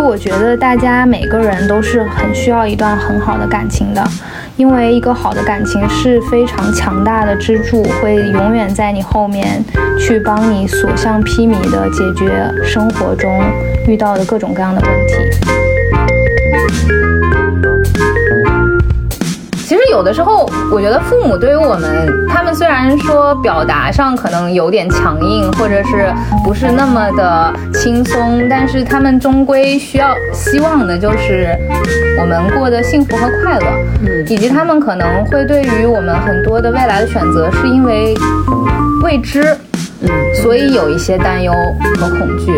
我觉得大家每个人都是很需要一段很好的感情的，因为一个好的感情是非常强大的支柱，会永远在你后面去帮你所向披靡的解决生活中遇到的各种各样的问题。有的时候，我觉得父母对于我们，他们虽然说表达上可能有点强硬，或者是不是那么的轻松，但是他们终归需要希望的就是我们过得幸福和快乐，嗯，以及他们可能会对于我们很多的未来的选择，是因为未知，嗯，所以有一些担忧和恐惧。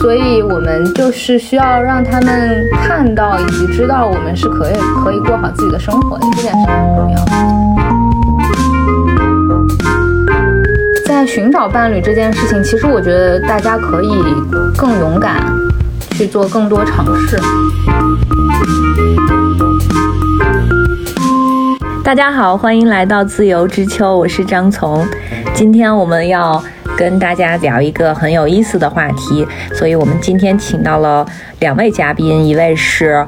所以，我们就是需要让他们看到以及知道，我们是可以可以过好自己的生活的，这件事很重要。在寻找伴侣这件事情，其实我觉得大家可以更勇敢去做更多尝试。大家好，欢迎来到自由之秋，我是张从。今天我们要。跟大家聊一个很有意思的话题，所以我们今天请到了两位嘉宾，一位是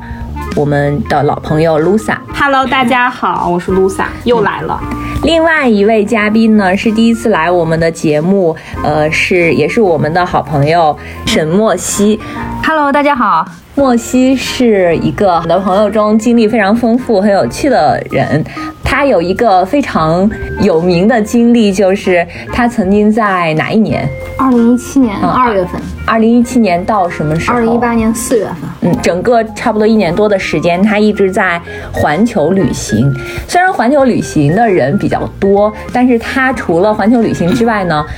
我们的老朋友 Lusa，Hello，大家好，我是 Lusa，又来了。另外一位嘉宾呢是第一次来我们的节目，呃，是也是我们的好朋友沈墨西，Hello，大家好。莫西是一个我的朋友中经历非常丰富、很有趣的人。他有一个非常有名的经历，就是他曾经在哪一年？二零一七年二月份。二零一七年到什么时候？二零一八年四月份。嗯，整个差不多一年多的时间，他一直在环球旅行。虽然环球旅行的人比较多，但是他除了环球旅行之外呢？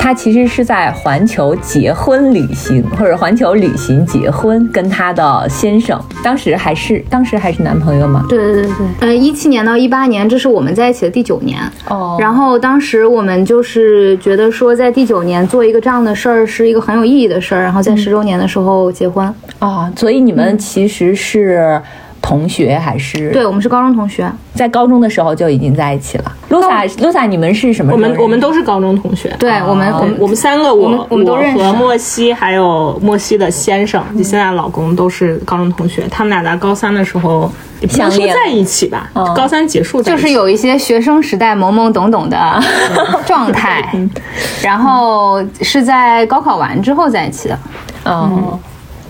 他其实是在环球结婚旅行，或者环球旅行结婚，跟他的先生，当时还是当时还是男朋友吗？对对对对，呃，一七年到一八年，这是我们在一起的第九年哦。然后当时我们就是觉得说，在第九年做一个这样的事儿是一个很有意义的事儿，然后在十周年的时候结婚啊。所以你们其实是。同学还是对，我们是高中同学，在高中的时候就已经在一起了。Lusa，Lusa，你们是什么？我们我们都是高中同学。对我们，我们我们三个，我我和莫西还有莫西的先生，你现在老公都是高中同学。他们俩在高三的时候想说在一起吧？高三结束就是有一些学生时代懵懵懂懂的 状态，然后是在高考完之后在一起的。嗯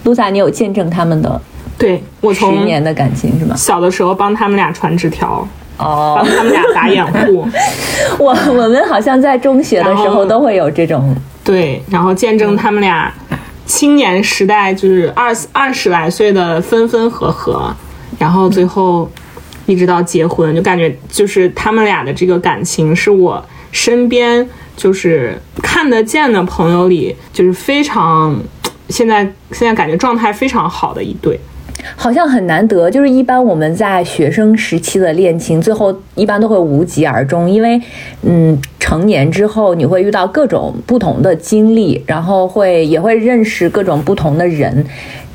，Lusa，你有见证他们的？对我从十年的感情是吗？小的时候帮他们俩传纸条，哦，帮他们俩打掩护。我我们好像在中学的时候都会有这种对，然后见证他们俩青年时代就是二二十来岁的分分合合，然后最后一直到结婚，就感觉就是他们俩的这个感情是我身边就是看得见的朋友里就是非常现在现在感觉状态非常好的一对。好像很难得，就是一般我们在学生时期的恋情，最后一般都会无疾而终，因为，嗯，成年之后你会遇到各种不同的经历，然后会也会认识各种不同的人，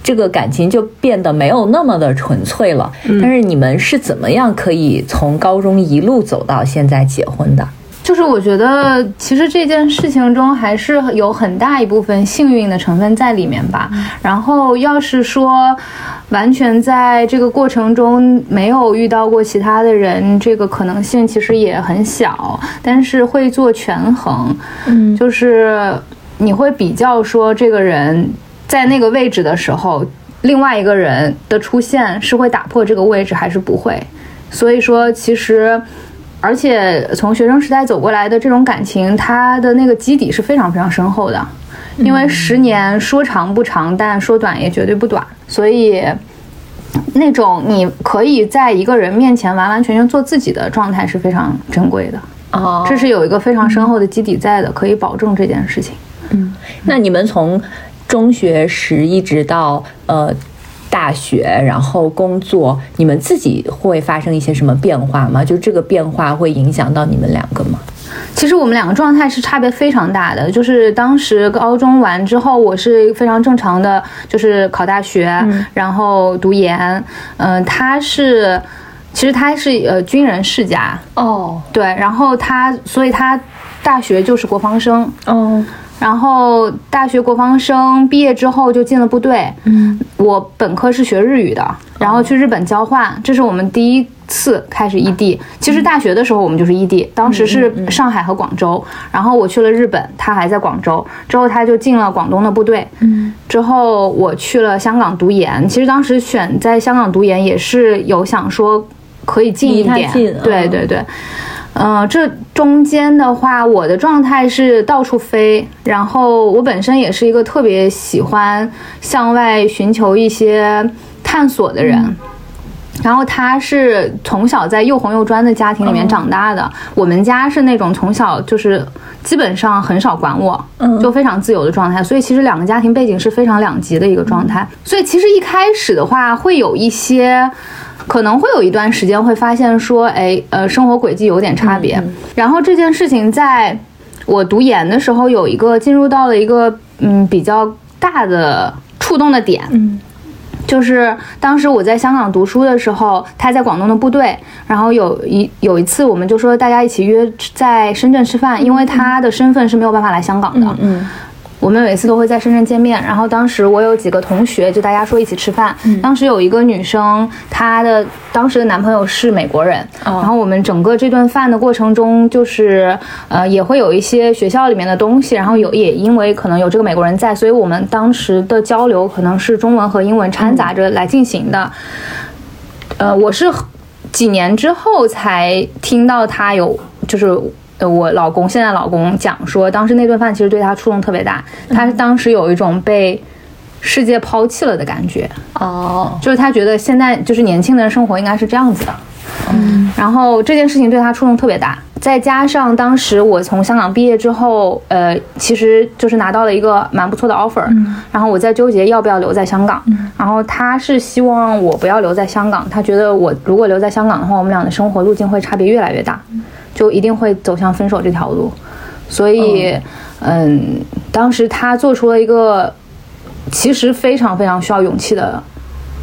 这个感情就变得没有那么的纯粹了。但是你们是怎么样可以从高中一路走到现在结婚的？就是我觉得，其实这件事情中还是有很大一部分幸运的成分在里面吧。然后，要是说完全在这个过程中没有遇到过其他的人，这个可能性其实也很小。但是会做权衡，嗯，就是你会比较说，这个人在那个位置的时候，另外一个人的出现是会打破这个位置，还是不会。所以说，其实。而且从学生时代走过来的这种感情，它的那个基底是非常非常深厚的，因为十年说长不长，但说短也绝对不短。所以，那种你可以在一个人面前完完全全做自己的状态是非常珍贵的。哦，这是有一个非常深厚的基底在的，可以保证这件事情。嗯，那你们从中学时一直到呃。大学，然后工作，你们自己会发生一些什么变化吗？就这个变化会影响到你们两个吗？其实我们两个状态是差别非常大的。就是当时高中完之后，我是非常正常的，就是考大学，然后读研。嗯，他是，其实他是呃军人世家哦，对，然后他，所以他大学就是国防生。哦。然后大学国防生毕业之后就进了部队。嗯，我本科是学日语的，然后去日本交换，这是我们第一次开始异地。其实大学的时候我们就是异地，当时是上海和广州，然后我去了日本，他还在广州，之后他就进了广东的部队。嗯，之后我去了香港读研，其实当时选在香港读研也是有想说可以近一点，对对对。嗯、这中间的话，我的状态是到处飞，然后我本身也是一个特别喜欢向外寻求一些探索的人。然后他是从小在又红又专的家庭里面长大的，我们家是那种从小就是基本上很少管我，就非常自由的状态，所以其实两个家庭背景是非常两极的一个状态。所以其实一开始的话，会有一些。可能会有一段时间会发现说，哎，呃，生活轨迹有点差别。然后这件事情在我读研的时候，有一个进入到了一个嗯比较大的触动的点。嗯。就是当时我在香港读书的时候，他在广东的部队，然后有一有一次，我们就说大家一起约在深圳吃饭，因为他的身份是没有办法来香港的。嗯我们每次都会在深圳见面，然后当时我有几个同学，就大家说一起吃饭。当时有一个女生，她的当时的男朋友是美国人，然后我们整个这顿饭的过程中，就是呃也会有一些学校里面的东西，然后有也因为可能有这个美国人在，所以我们当时的交流可能是中文和英文掺杂着来进行的。呃，我是几年之后才听到他有就是。呃，我老公现在老公讲说，当时那顿饭其实对他触动特别大，他当时有一种被世界抛弃了的感觉，哦，就是他觉得现在就是年轻人生活应该是这样子的，嗯，然后这件事情对他触动特别大，再加上当时我从香港毕业之后，呃，其实就是拿到了一个蛮不错的 offer，、然后我在纠结要不要留在香港，然后他是希望我不要留在香港，他觉得我如果留在香港的话，我们俩的生活路径会差别越来越大，就一定会走向分手这条路，所以，嗯，当时他做出了一个其实非常非常需要勇气的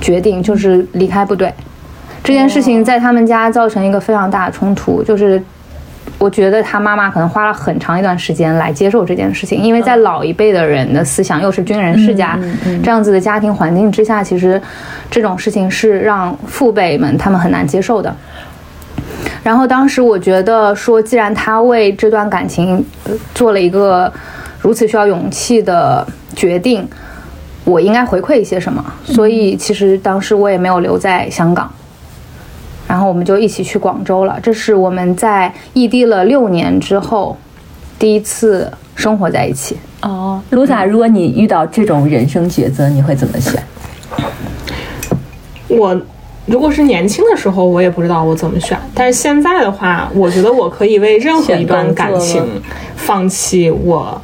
决定，就是离开部队。这件事情在他们家造成一个非常大的冲突，就是我觉得他妈妈可能花了很长一段时间来接受这件事情，因为在老一辈的人的思想，又是军人世家这样子的家庭环境之下，其实这种事情是让父辈们他们很难接受的。然后当时我觉得说，既然他为这段感情呃做了一个如此需要勇气的决定，我应该回馈一些什么。所以其实当时我也没有留在香港，然后我们就一起去广州了。这是我们在异地了六年之后第一次生活在一起。哦，卢萨，如果你遇到这种人生抉择，你会怎么选？我如果是年轻的时候，我也不知道我怎么选。但是现在的话，我觉得我可以为任何一段感情放弃我，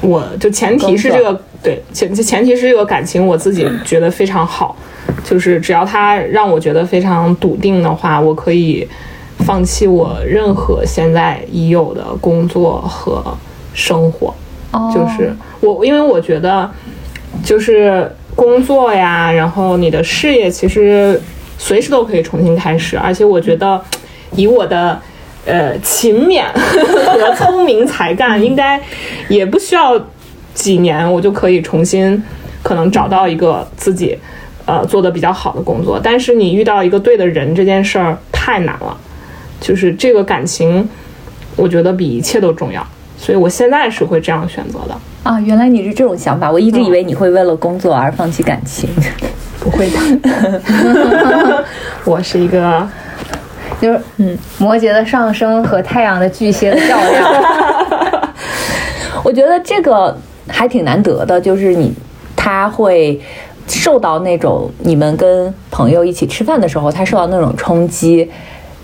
我就前提是这个对前前提是这个感情我自己觉得非常好，就是只要他让我觉得非常笃定的话，我可以放弃我任何现在已有的工作和生活。就是我，因为我觉得，就是工作呀，然后你的事业其实随时都可以重新开始，而且我觉得，以我的呃勤勉和聪明才干，应该也不需要几年，我就可以重新可能找到一个自己呃做的比较好的工作。但是你遇到一个对的人这件事儿太难了，就是这个感情，我觉得比一切都重要。所以我现在是会这样选择的，啊，原来你是这种想法，我一直以为你会为了工作而放弃感情。不会的。我是一个就是嗯，摩羯的上升和太阳的巨蟹的较量。我觉得这个还挺难得的，就是你他会受到那种你们跟朋友一起吃饭的时候，他受到那种冲击。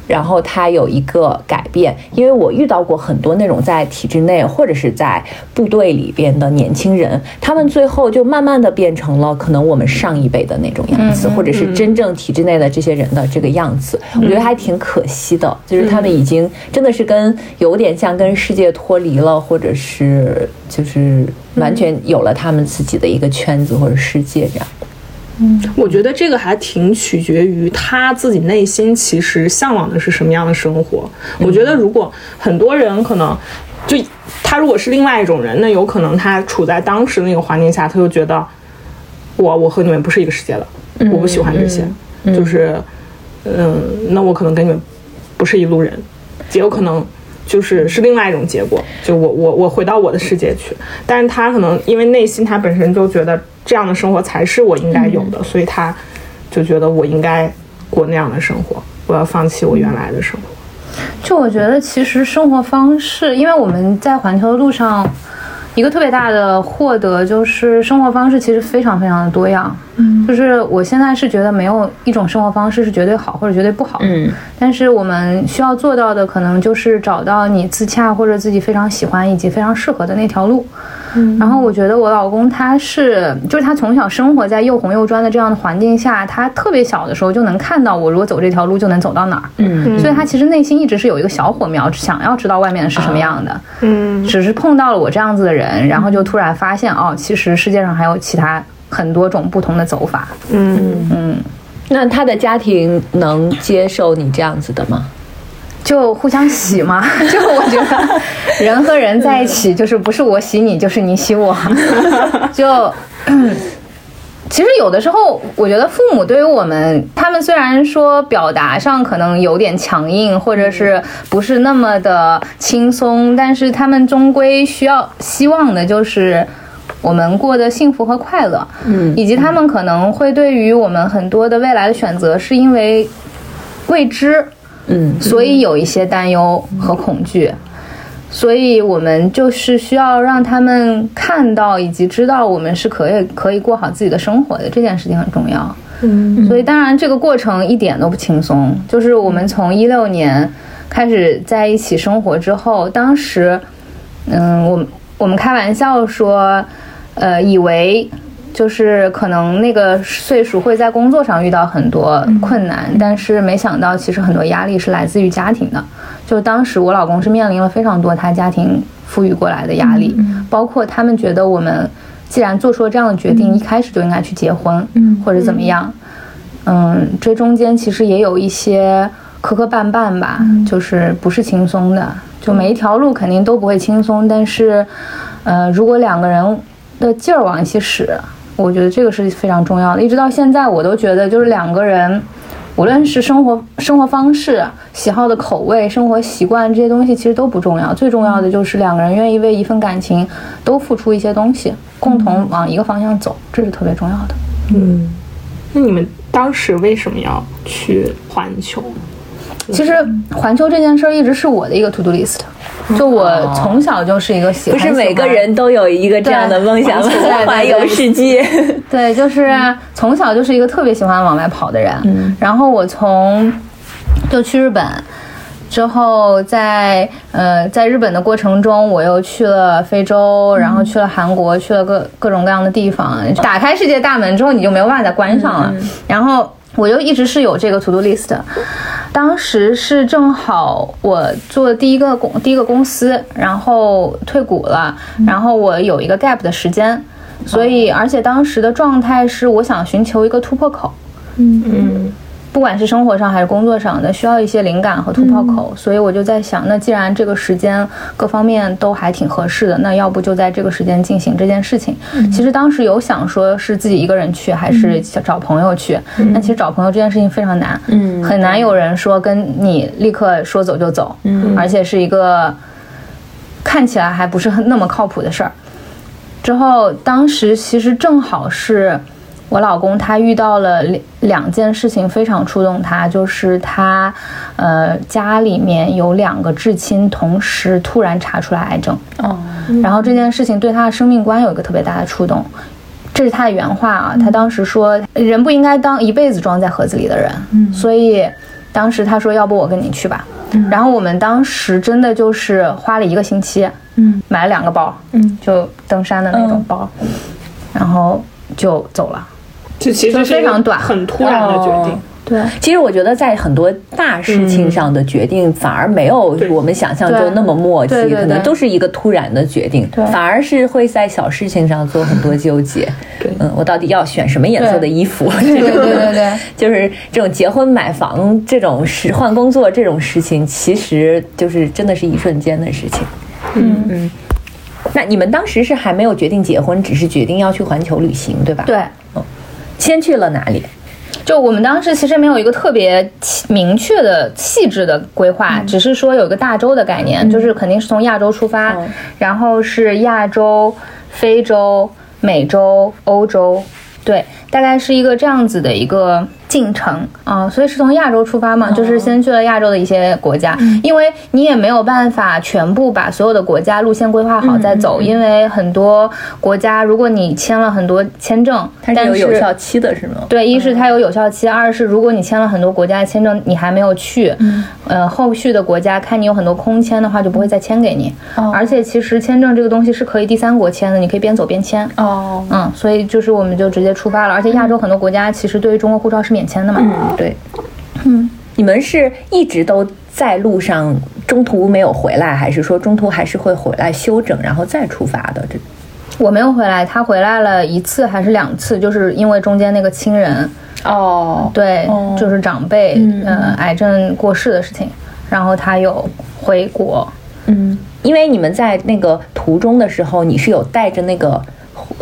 然后他有一个改变，因为我遇到过很多那种在体制内或者是在部队里边的年轻人，他们最后就慢慢的变成了可能我们上一辈的那种样子，或者是真正体制内的这些人的这个样子，我觉得还挺可惜的，就是他们已经真的是跟有点像跟世界脱离了，或者是就是完全有了他们自己的一个圈子或者世界这样。我觉得这个还挺取决于他自己内心其实向往的是什么样的生活。我觉得如果很多人可能就他如果是另外一种人，那有可能他处在当时那个环境下，他就觉得我我和你们不是一个世界的，我不喜欢这些，就是嗯，那我可能跟你们不是一路人，也有可能就是是另外一种结果，就我我我回到我的世界去，但是他可能因为内心他本身就觉得这样的生活才是我应该有的，所以他就觉得我应该过那样的生活，我要放弃我原来的生活。就我觉得，其实生活方式，因为我们在环球的路上，一个特别大的获得就是生活方式其实非常非常的多样。嗯，就是我现在是觉得没有一种生活方式是绝对好或者绝对不好的。嗯，但是我们需要做到的，可能就是找到你自洽或者自己非常喜欢以及非常适合的那条路。嗯，然后我觉得我老公他是，就是他从小生活在又红又专的这样的环境下，他特别小的时候就能看到我如果走这条路就能走到哪儿。嗯，所以他其实内心一直是有一个小火苗，想要知道外面是什么样的。嗯只是碰到了我这样子的人，然后就突然发现哦，其实世界上还有其他很多种不同的走法。嗯嗯，那他的家庭能接受你这样子的吗？就互相洗嘛。就我觉得人和人在一起，就是不是我洗你，就是你洗我。就。其实有的时候，我觉得父母对于我们，他们虽然说表达上可能有点强硬，或者是不是那么的轻松，但是他们终归需要希望的就是我们过得幸福和快乐。嗯以及他们可能会对于我们很多的未来的选择，是因为未知，嗯所以有一些担忧和恐惧。所以我们就是需要让他们看到以及知道我们是可以可以过好自己的生活的，这件事情很重要。嗯所以当然这个过程一点都不轻松，就是我们从一六年开始在一起生活之后，当时，嗯，我们我们开玩笑说，呃，以为就是可能那个岁数会在工作上遇到很多困难，但是没想到其实很多压力是来自于家庭的。就当时我老公是面临了非常多他家庭赋予过来的压力，包括他们觉得我们既然做出了这样的决定，一开始就应该去结婚，或者怎么样。嗯，这中间其实也有一些磕磕绊绊吧，就是不是轻松的。就每一条路肯定都不会轻松，但是，呃，如果两个人的劲儿往一起使，我觉得这个是非常重要的。一直到现在，我都觉得就是两个人，无论是生活生活方式、喜好的口味、生活习惯这些东西，其实都不重要。最重要的就是两个人愿意为一份感情都付出一些东西，共同往一个方向走，这是特别重要的。嗯，那你们当时为什么要去环球？其实环球这件事儿一直是我的一个 to do list，就我从小就是一个喜欢，不是每个人都有一个这样的梦想吗对对对？环游世界。对，就是从小就是一个特别喜欢往外跑的人。然后我从就去日本。之后在呃在日本的过程中，我又去了非洲，然后去了韩国，去了各各种各样的地方。打开世界大门之后，你就没有办法再关上了。然后我就一直是有这个 to do list 的。当时是正好我做第一个公第一个公司，然后退股了，然后我有一个 gap 的时间，所以而且当时的状态是我想寻求一个突破口。嗯不管是生活上还是工作上的，需要一些灵感和突破口，所以我就在想，那既然这个时间各方面都还挺合适的，那要不就在这个时间进行这件事情。其实当时有想说是自己一个人去，还是找朋友去，那其实找朋友这件事情非常难，嗯。很难有人说跟你立刻说走就走，嗯。而且是一个看起来还不是很那么靠谱的事儿。之后，当时其实正好是我老公他遇到了两两件事情非常触动他，就是他呃家里面有两个至亲同时突然查出来癌症，哦，然后这件事情对他的生命观有一个特别大的触动。这是他的原话啊，他当时说：“人不应该当一辈子装在盒子里的人。”嗯，所以当时他说：“要不我跟你去吧。”然后我们当时真的就是花了一个星期，嗯，买了两个包，嗯，就登山的那种包，然后就走了。就其实是非常短很突然的决定。哦对，其实我觉得在很多大事情上的决定，反而没有我们想象中那么默契，可能都是一个突然的决定，对反而是会在小事情上做很多纠结。对嗯，我到底要选什么颜色的衣服？对对对对对。就是这种结婚、买房这种事、换工作这种事情，其实就是真的是一瞬间的事情。嗯嗯。那你们当时是还没有决定结婚，只是决定要去环球旅行，对吧？对，先去了哪里？就我们当时其实没有一个特别明确的细致的规划，只是说有一个大洲的概念，就是肯定是从亚洲出发，然后是亚洲、非洲、美洲、欧洲，对，大概是一个这样子的一个。进程。啊，所以是从亚洲出发嘛，就是先去了亚洲的一些国家，因为你也没有办法全部把所有的国家路线规划好再走，因为很多国家如果你签了很多签证，它是有有效期的，是吗？对，一是它有有效期，二是如果你签了很多国家的签证，你还没有去，呃，后续的国家看你有很多空签的话，就不会再签给你。而且其实签证这个东西是可以第三国签的，你可以边走边签。哦，嗯，所以就是我们就直接出发了，而且亚洲很多国家其实对于中国护照是免。签的嘛？嗯，对。嗯，你们是一直都在路上，中途没有回来，还是说中途还是会回来休整，然后再出发的？这我没有回来，他回来了一次还是两次？就是因为中间那个亲人哦，对，就是长辈嗯癌症过世的事情，然后他有回国。嗯，因为你们在那个途中的时候，你是有带着那个。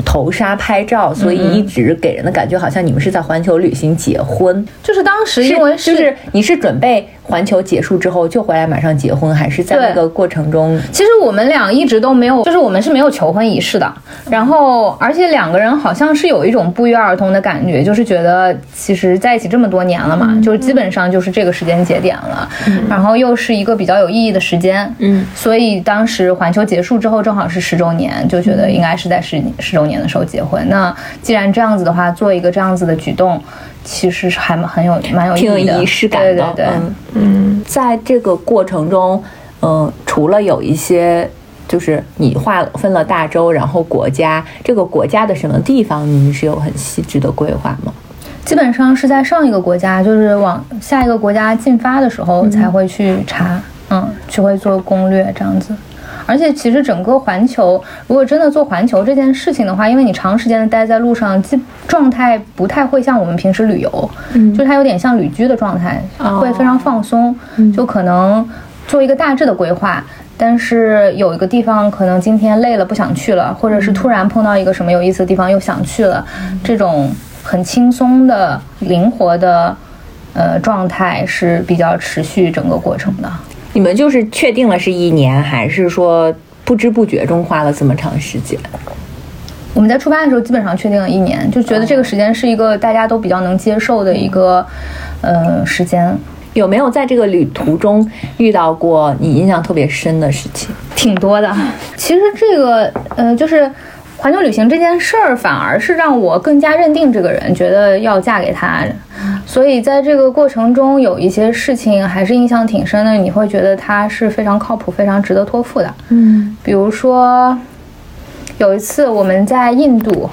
头纱拍照，所以一直给人的感觉好像你们是在环球旅行结婚。就是当时因为就是你是准备。环球结束之后就回来马上结婚，还是在那个过程中？其实我们俩一直都没有，就是我们是没有求婚仪式的。然后，而且两个人好像是有一种不约而同的感觉，就是觉得其实在一起这么多年了嘛，就基本上就是这个时间节点了。然后又是一个比较有意义的时间，嗯，所以当时环球结束之后正好是十周年，就觉得应该是在十十周年的时候结婚。那既然这样子的话，做一个这样子的举动。其实是还蛮有蛮有挺有仪式感的，对对对，嗯，在这个过程中，嗯，除了有一些，就是你划分了大洲，然后国家，这个国家的什么地方，你是有很细致的规划吗？基本上是在上一个国家，就是往下一个国家进发的时候才会去查，嗯，去会做攻略这样子。而且其实整个环球，如果真的做环球这件事情的话，因为你长时间的待在路上，基状态不太会像我们平时旅游，嗯，就它有点像旅居的状态，会非常放松，就可能做一个大致的规划，但是有一个地方可能今天累了不想去了，或者是突然碰到一个什么有意思的地方又想去了，这种很轻松的、灵活的，呃，状态是比较持续整个过程的。你们就是确定了是一年，还是说不知不觉中花了这么长时间？我们在出发的时候基本上确定了一年，就觉得这个时间是一个大家都比较能接受的一个呃时间。有没有在这个旅途中遇到过你印象特别深的事情？挺多的。其实这个呃，就是环球旅行这件事儿，反而是让我更加认定这个人，觉得要嫁给他。所以在这个过程中，有一些事情还是印象挺深的。你会觉得他是非常靠谱、非常值得托付的。嗯，比如说有一次我们在印度，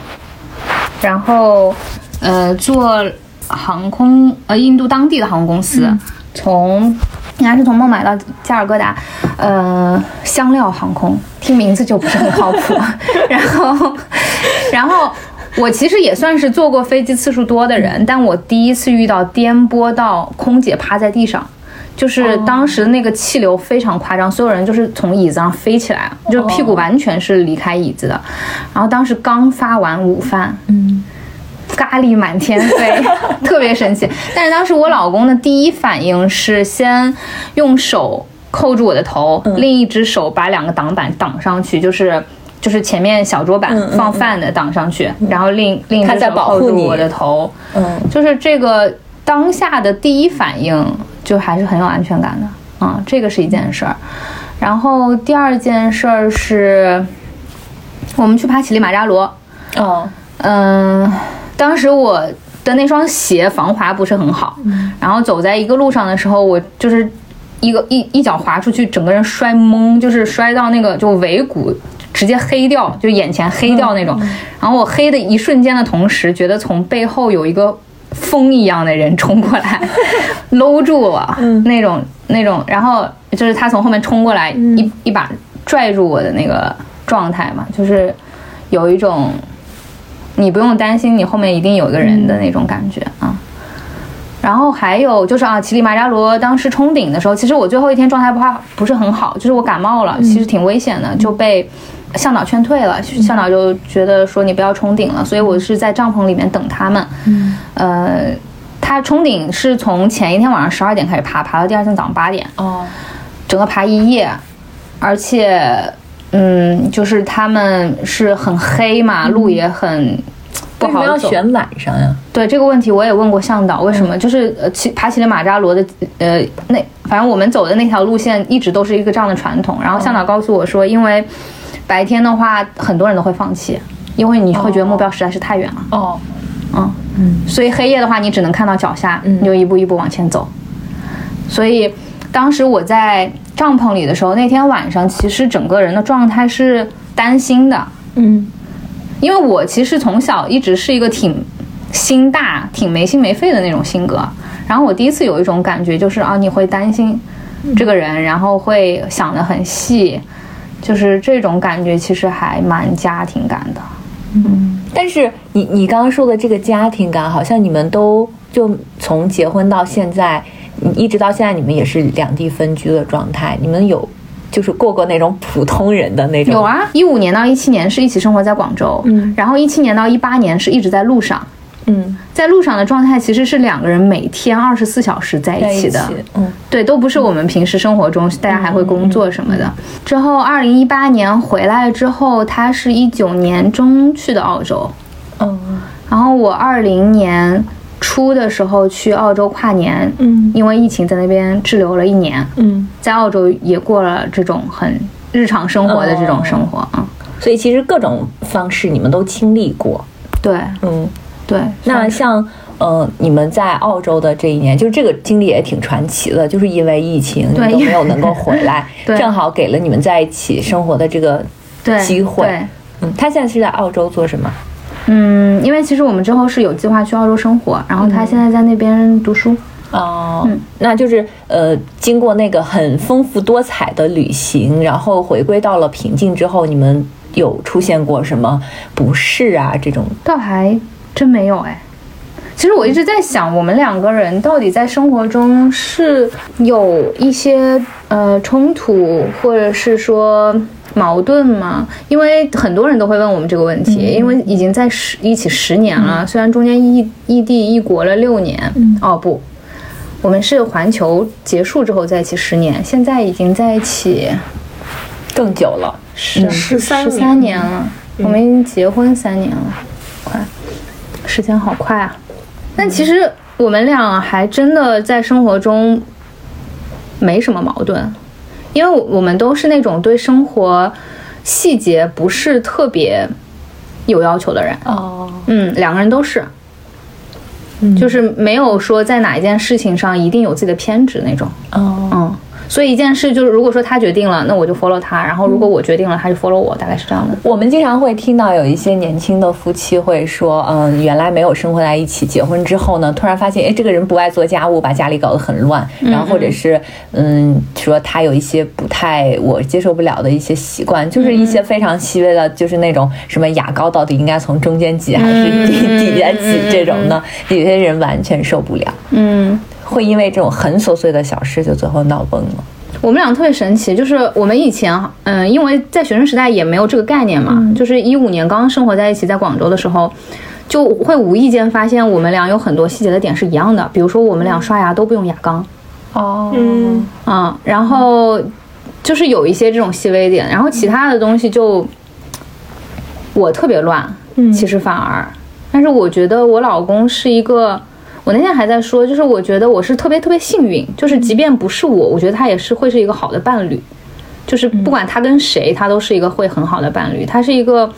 然后呃坐航空呃印度当地的航空公司，从应该是从孟买到加尔各答，呃香料航空，听名字就不是很靠谱。然后，然后。我其实也算是坐过飞机次数多的人，但我第一次遇到颠簸到空姐趴在地上，就是当时那个气流非常夸张，所有人就是从椅子上飞起来，就屁股完全是离开椅子的。然后当时刚发完午饭，嗯，咖喱满天飞，特别神奇。但是当时我老公的第一反应是先用手扣住我的头，另一只手把两个挡板挡上去，就是。就是前面小桌板放饭的挡上去，然后另另一只手保护我的头，嗯，就是这个当下的第一反应就还是很有安全感的。啊，这个是一件事儿。然后第二件事儿是，我们去爬乞力马扎罗，哦，嗯，当时我的那双鞋防滑不是很好，然后走在一个路上的时候，我就是一个一一脚滑出去，整个人摔懵，就是摔到那个就尾骨。直接黑掉，就眼前黑掉那种。然后我黑的一瞬间的同时，觉得从背后有一个风一样的人冲过来，搂住我，那种那种。然后就是他从后面冲过来，一一把拽住我的那个状态嘛，就是有一种你不用担心，你后面一定有一个人的那种感觉啊。然后还有就是啊，乞力马扎罗当时冲顶的时候，其实我最后一天状态不好，不是很好，就是我感冒了，其实挺危险的，就被向导劝退了。向导就觉得说你不要冲顶了，所以我是在帐篷里面等他们。嗯，呃，他冲顶是从前一天晚上十二点开始爬，爬到第二天早上八点。哦，整个爬一夜，而且，嗯，就是他们是很黑嘛，路也很不为什么。要选晚上呀？对这个问题，我也问过向导，为什么？就是呃，骑爬乞力马扎罗的呃那，反正我们走的那条路线一直都是一个这样的传统。然后向导告诉我说，因为白天的话，很多人都会放弃，因为你会觉得目标实在是太远了。哦，嗯，所以黑夜的话，你只能看到脚下，你就一步一步往前走。所以当时我在帐篷里的时候，那天晚上其实整个人的状态是担心的，嗯，因为我其实从小一直是一个挺心大、挺没心没肺的那种性格。然后我第一次有一种感觉，就是啊，你会担心这个人，然后会想得很细，就是这种感觉其实还蛮家庭感的。嗯。但是你你刚刚说的这个家庭感，好像你们都就从结婚到现在，一直到现在，你们也是两地分居的状态。你们有就是过过那种普通人的那种？有，啊，一五年到一七年是一起生活在广州，嗯然后一七年到一八年是一直在路上。嗯，在路上的状态其实是两个人每天二十四小时在在一起的，嗯对，都不是我们平时生活中大家还会工作什么的。之后，二零一八年回来之后，他是一九年中去的澳洲，嗯然后我二零年初的时候去澳洲跨年，嗯。因为疫情在那边滞留了一年，嗯，在澳洲也过了这种很日常生活的这种生活啊、所以其实各种方式你们都经历过。对。嗯，对，那像呃，你们在澳洲的这一年，就是这个经历也挺传奇的，就是因为疫情，你们都没有能够回来，对。正好给了你们在一起生活的这个对机会。对。嗯，他现在是在澳洲做什么？嗯，因为其实我们之后是有计划去澳洲生活，然后他现在在那边读书。哦，那就是呃，经过那个很丰富多彩的旅行，然后回归到了平静之后，你们有出现过什么不适啊？这种倒还真没有哎。其实我一直在想，我们两个人到底在生活中是有一些呃冲突，或者是说矛盾吗？因为很多人都会问我们这个问题，因为已经在十一起十年了，虽然中间异异地异国了六年，哦不，我们是环球结束之后在一起十年，现在已经在一起更久了。十十三十三年了，我们已经结婚三年了，快，时间好快啊！但其实我们俩还真的在生活中没什么矛盾，因为我们都是那种对生活细节不是特别有要求的人。哦，嗯，两个人都是，就是没有说在哪一件事情上一定有自己的偏执那种。哦，嗯，所以一件事就是，如果说他决定了，那我就 follow 他；然后如果我决定了，他就 follow 我，大概是这样的。我们经常会听到有一些年轻的夫妻会说，嗯，原来没有生活在一起，结婚之后呢，突然发现，哎，这个人不爱做家务，把家里搞得很乱，然后或者是，嗯，说他有一些不太我接受不了的一些习惯，就是一些非常细微的，就是那种什么牙膏到底应该从中间挤还是底底下挤这种呢，有些人完全受不了，嗯，会因为这种很琐碎的小事就最后闹崩了。我们俩特别神奇，就是我们以前，嗯，因为在学生时代也没有这个概念嘛，就是一五年刚刚生活在一起，在广州的时候，就会无意间发现我们俩有很多细节的点是一样的，比如说我们俩刷牙都不用牙缸，哦，嗯，嗯，然后就是有一些这种细微点，然后其他的东西就我特别乱，其实反而，但是我觉得我老公是一个，我那天还在说，就是我觉得我是特别特别幸运，就是即便不是我，我觉得他也是会是一个好的伴侣，就是不管他跟谁，他都是一个会很好的伴侣，他是一个，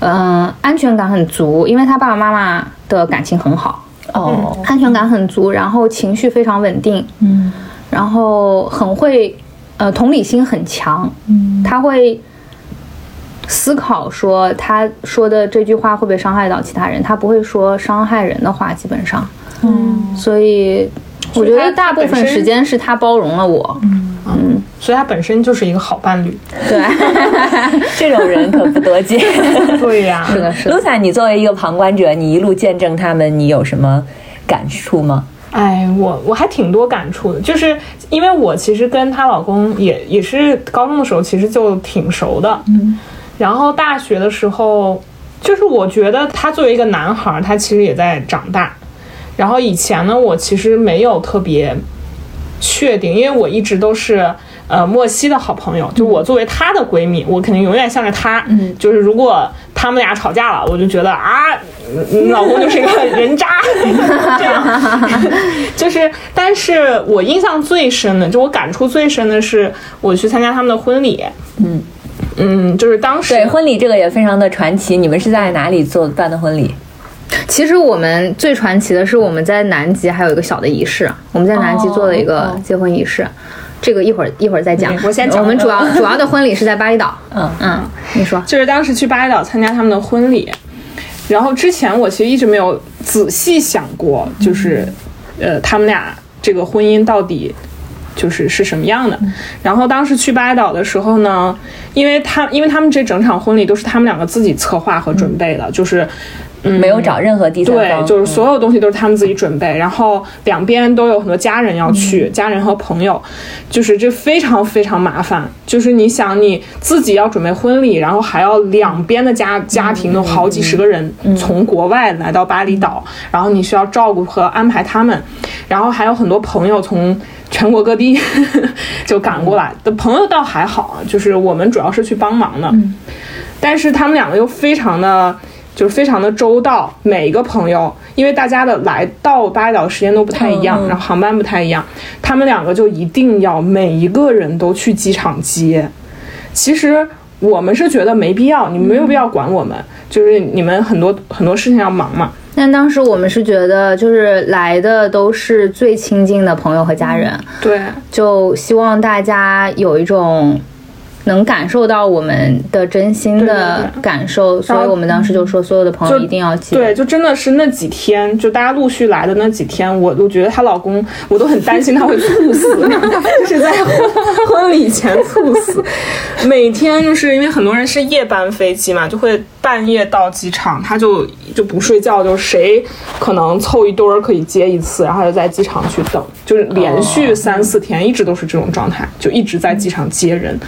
嗯、安全感很足，因为他爸爸妈妈的感情很好，哦，安全感很足，然后情绪非常稳定，嗯。然后很会，呃，同理心很强，嗯。他会思考说他说的这句话会不会伤害到其他人，他不会说伤害人的话，基本上，嗯。所以我觉得大部分时间是他包容了我，嗯。所以他本身就是一个好伴侣。对，这种人可不多见。对呀、是的，是的。露。彩，你作为一个旁观者，你一路见证他们，你有什么感触吗？哎，我我还挺多感触的，就是因为我其实跟她老公也也是高中的时候其实就挺熟的，嗯，然后大学的时候，就是我觉得他作为一个男孩儿，他其实也在长大，然后以前呢，我其实没有特别确定，因为我一直都是。呃，莫西的好朋友，就我作为她的闺蜜，我肯定永远向着她。嗯，就是如果他们俩吵架了，我就觉得啊，你老公就是一个人渣，这样。就是，但是我印象最深的，就我感触最深的是，我去参加他们的婚礼。嗯嗯，就是当时对婚礼这个也非常的传奇。你们是在哪里做办的婚礼？其实我们最传奇的是我们在南极还有一个小的仪式，我们在南极做了一个结婚仪式。这个一会儿一会儿再讲。我先讲。我们主要 主要的婚礼是在巴厘岛。嗯嗯，你说。就是当时去巴厘岛参加他们的婚礼，然后之前我其实一直没有仔细想过，就是，呃，他们俩这个婚姻到底就是是什么样的。然后当时去巴厘岛的时候呢，因为他因为他们这整场婚礼都是他们两个自己策划和准备的，就是。没有找任何第三方，对，就是所有东西都是他们自己准备，然后两边都有很多家人要去，家人和朋友，就是这非常非常麻烦。就是你想你自己要准备婚礼，然后还要两边的家家庭都好几十个人从国外来到巴厘岛，然后你需要照顾和安排他们，然后还有很多朋友从全国各地 就赶过来。的朋友倒还好，就是我们主要是去帮忙的，但是他们两个又非常的。就是非常的周到，每一个朋友，因为大家的来到巴厘岛时间都不太一样，然后航班不太一样，他们两个就一定要每一个人都去机场接。其实我们是觉得没必要，你们没有必要管我们，就是你们很多很多事情要忙嘛。但当时我们是觉得，就是来的都是最亲近的朋友和家人，对，就希望大家有一种。能感受到我们的真心的感受，所以我们当时就说，所有的朋友一定要记。对，就真的是那几天，就大家陆续来的那几天，我我觉得她老公，我都很担心他会猝死，就是在婚礼前猝死。每天就是因为很多人是夜班飞机嘛，就会半夜到机场，他就就不睡觉，就谁可能凑一堆儿可以接一次，然后就在机场去等，就是连续三四天一直都是这种状态，就一直在机场接人。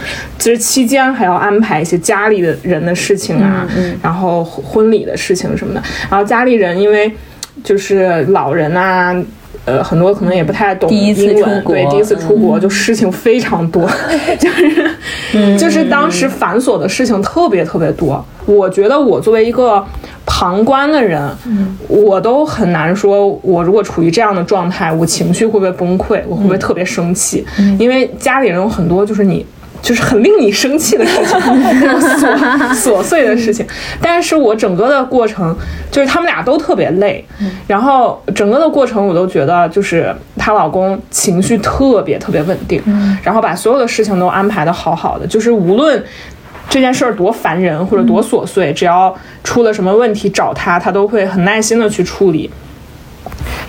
这期间还要安排一些家里的人的事情啊，然后婚礼的事情什么的。然后家里人因为就是老人啊，呃，很多可能也不太懂英文，对，第一次出国就事情非常多，就是就是当时繁琐的事情特别特别多。我觉得我作为一个旁观的人，我都很难说，我如果处于这样的状态，我情绪会不会崩溃，我会不会特别生气？因为家里人有很多就是你。就是很令你生气的事情，琐琐碎的事情。但是我整个的过程，就是他们俩都特别累，然后整个的过程我都觉得，就是她老公情绪特别特别稳定，然后把所有的事情都安排的好好的，就是无论这件事儿多烦人或者多琐碎，只要出了什么问题找他，他都会很耐心的去处理。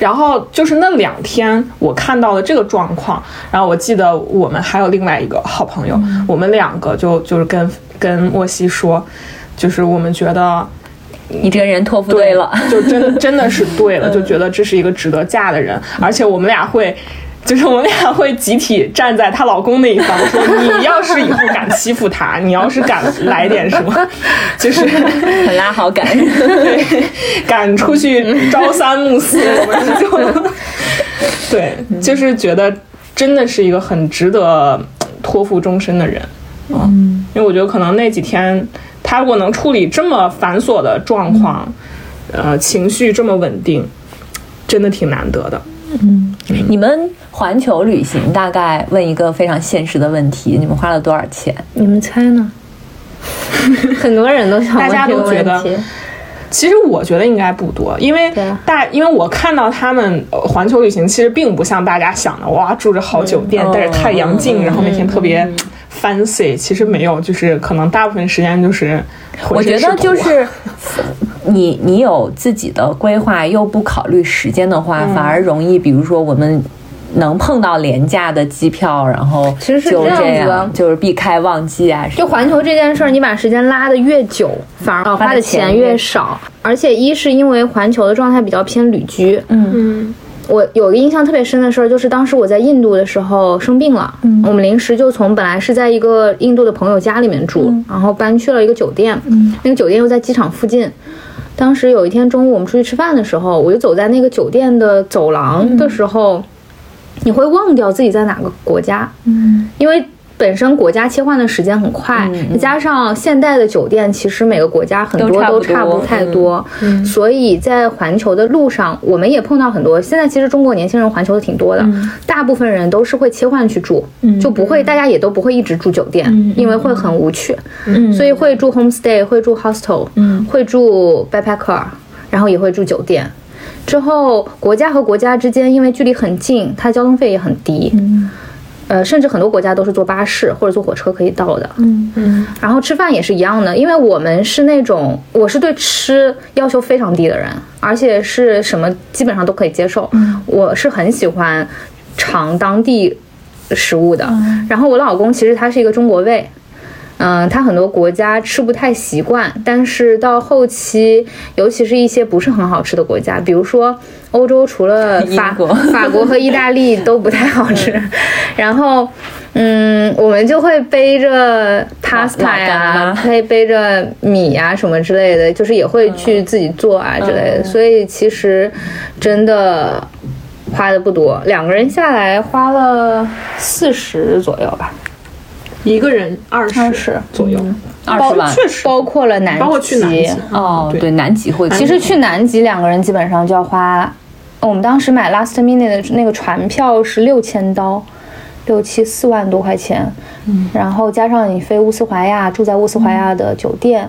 然后就是那两天，我看到了这个状况。然后我记得我们还有另外一个好朋友，我们两个就就是跟跟莫西说，就是我们觉得你这个人托付对了，就真真的是对了，就觉得这是一个值得嫁的人，而且我们俩会。就是我们俩会集体站在她老公那一方，说你要是以后敢欺负她，你要是敢来点什么，就是 很拉好感，对，敢出去朝三暮四，我们就对，就是觉得真的是一个很值得托付终身的人。嗯，因为我觉得可能那几天他如果能处理这么繁琐的状况，呃，情绪这么稳定，真的挺难得的。嗯，你们环球旅行大概问一个非常现实的问题：你们花了多少钱？你们猜呢？很多人都想问这个问题，其实我觉得应该不多，因为大，因为我看到他们环球旅行其实并不像大家想的，哇，住着好酒店，带着太阳镜，然后每天特别 fancy。其实没有，就是可能大部分时间就是，我觉得就是。你你有自己的规划，又不考虑时间的话，反而容易。比如说，我们能碰到廉价的机票，然后其实是这样子，就是避开旺季啊。就环球这件事儿，你把时间拉得越久，反而花的钱越少。而且一是因为环球的状态比较偏旅居，嗯。我有个印象特别深的事儿，就是当时我在印度的时候生病了，我们临时就从本来是在一个印度的朋友家里面住，然后搬去了一个酒店，那个酒店又在机场附近。当时有一天中午我们出去吃饭的时候，我就走在那个酒店的走廊的时候，你会忘掉自己在哪个国家，嗯，因为。本身国家切换的时间很快，再加上现代的酒店，其实每个国家很多都差不太多，所以在环球的路上，我们也碰到很多。现在其实中国年轻人环球的挺多的，大部分人都是会切换去住，就不会大家也都不会一直住酒店，因为会很无趣，所以会住 homestay，会住 hostel，会住 backpacker，然后也会住酒店。之后国家和国家之间因为距离很近，它交通费也很低。呃，甚至很多国家都是坐巴士或者坐火车可以到的。嗯嗯。然后吃饭也是一样的，因为我们是那种我是对吃要求非常低的人，而且是什么基本上都可以接受。嗯。我是很喜欢尝当地食物的。然后我老公其实他是一个中国胃。嗯，他很多国家吃不太习惯，但是到后期，尤其是一些不是很好吃的国家，比如说欧洲，除了 法 法国和意大利都不太好吃，然后，嗯，我们就会背着 pasta 呀，可以背着米呀什么之类的，就是也会去自己做啊之类的，所以其实真的花的不多，两个人下来花了四十左右吧。一个人二十左右，二十万，确实。包括了南极，包括去南极。哦，对，南极会。其实去南极两个人基本上就要花，我们当时买 last minute 的那个船票是六千刀，六七四万多块钱，嗯，然后加上你飞乌斯怀亚，住在乌斯怀亚的酒店，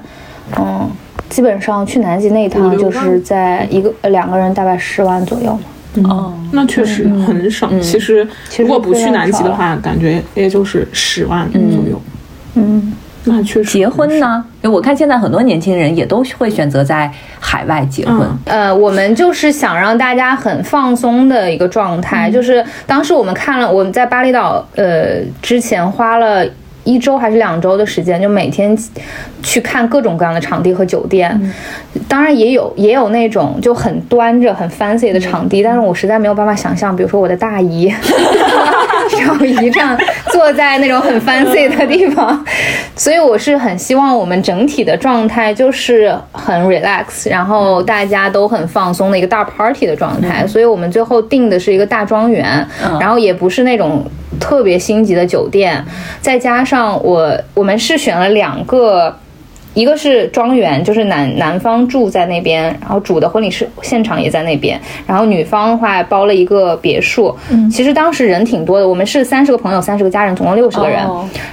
嗯，基本上去南极那一趟就是在一个两个人大概十万左右。哦，那确实很省。其实如果不去南极的话，感觉也就是十万左右。嗯，那确实。结婚呢？因为我看现在很多年轻人也都会选择在海外结婚。呃，我们就是想让大家很放松的一个状态。就是当时我们看了，我们在巴厘岛，呃，之前花了。一周还是两周的时间，就每天去看各种各样的场地和酒店，当然也有也有那种就很端着很 fancy 的场地，但是我实在没有办法想象，比如说我的大姨、小姨这样坐在那种很 fancy 的地方，所以我是很希望我们整体的状态就是很 relax，然后大家都很放松的一个大 party 的状态，所以我们最后定的是一个大庄园，然后也不是那种。特别星级的酒店，再加上我，我们是选了两个，一个是庄园，就是男男方住在那边，然后主的婚礼是现场也在那边，然后女方的话包了一个别墅。嗯，其实当时人挺多的，我们是三十个朋友，三十个家人，总共六十个人。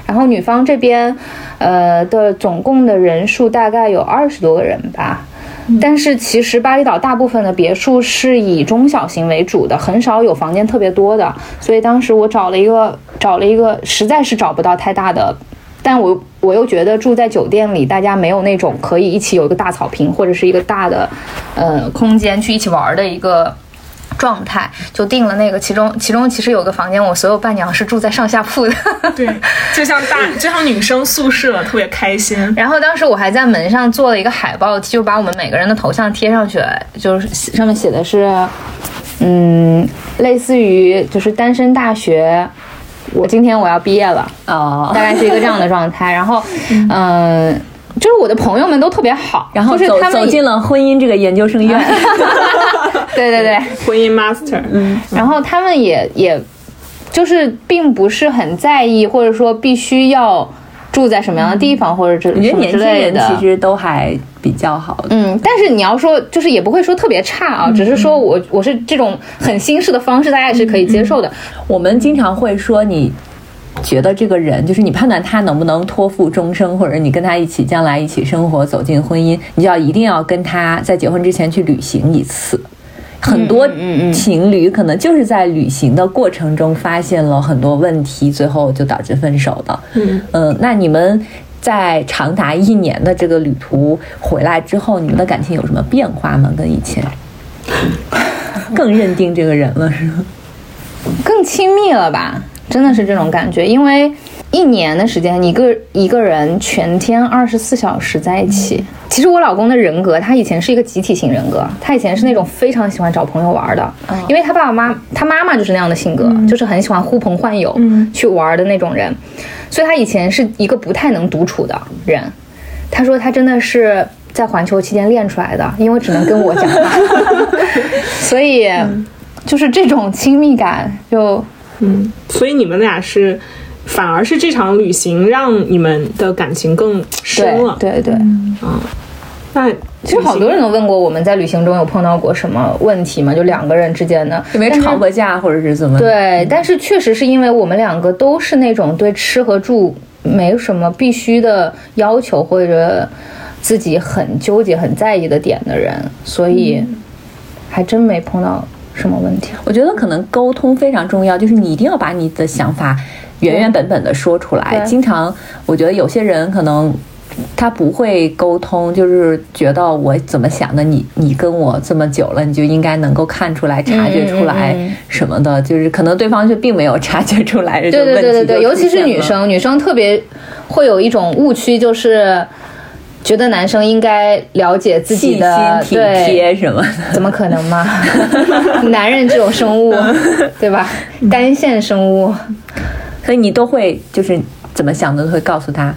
然后女方这边，呃的总共的人数大概有二十多个人吧。但是其实巴厘岛大部分的别墅是以中小型为主的，很少有房间特别多的。所以当时我找了一个，找了一个，实在是找不到太大的。但我我又觉得住在酒店里，大家没有那种可以一起有一个大草坪或者是一个大的，呃，空间去一起玩的一个。状态就定了那个，其中其中其实有个房间，我所有伴娘是住在上下铺的，对，就像大 就像女生宿舍，特别开心。然后当时我还在门上做了一个海报，就把我们每个人的头像贴上去，就是上面写的是，嗯，类似于就是单身大学，我今天我要毕业了，哦，大概是一个这样的状态。然后，嗯。就是我的朋友们都特别好，然后走走进了婚姻这个研究生院，对对对，婚姻 master，嗯，然后他们也也，就是并不是很在意，或者说必须要住在什么样的地方，或者这我觉得年轻人，其实都还比较好，嗯，但是你要说就是也不会说特别差啊，只是说我我是这种很新式的方式，大家也是可以接受的。我们经常会说你。觉得这个人就是你判断他能不能托付终生，或者你跟他一起将来一起生活走进婚姻，你就要一定要跟他在结婚之前去旅行一次。很多情侣可能就是在旅行的过程中发现了很多问题，最后就导致分手的。嗯嗯，那你们在长达一年的这个旅途回来之后，你们的感情有什么变化吗？跟以前 更认定这个人了是吗？更亲密了吧？真的是这种感觉，因为一年的时间，一个一个人全天二十四小时在一起。其实我老公的人格，他以前是一个集体型人格，他以前是那种非常喜欢找朋友玩的，因为他爸爸妈他妈妈就是那样的性格，就是很喜欢呼朋唤友去玩的那种人，所以他以前是一个不太能独处的人。他说他真的是在环球期间练出来的，因为只能跟我讲话，所以就是这种亲密感就。嗯，所以你们俩是，反而是这场旅行让你们的感情更深了。对对，嗯，那其实好多人都问过我们在旅行中有碰到过什么问题吗？就两个人之间的有没有吵过架或者是怎么？对，但是确实是因为我们两个都是那种对吃和住没什么必须的要求或者自己很纠结很在意的点的人，所以还真没碰到。什么问题？我觉得可能沟通非常重要，就是你一定要把你的想法原原本本的说出来。经常我觉得有些人可能他不会沟通，就是觉得我怎么想的，你你跟我这么久了，你就应该能够看出来、察觉出来什么的，就是可能对方就并没有察觉出来。对对对对对，尤其是女生，女生特别会有一种误区，就是。觉得男生应该了解自己的体贴什么的，怎么可能嘛？男人这种生物，对吧？单线生物，所以你都会就是怎么想的都会告诉他，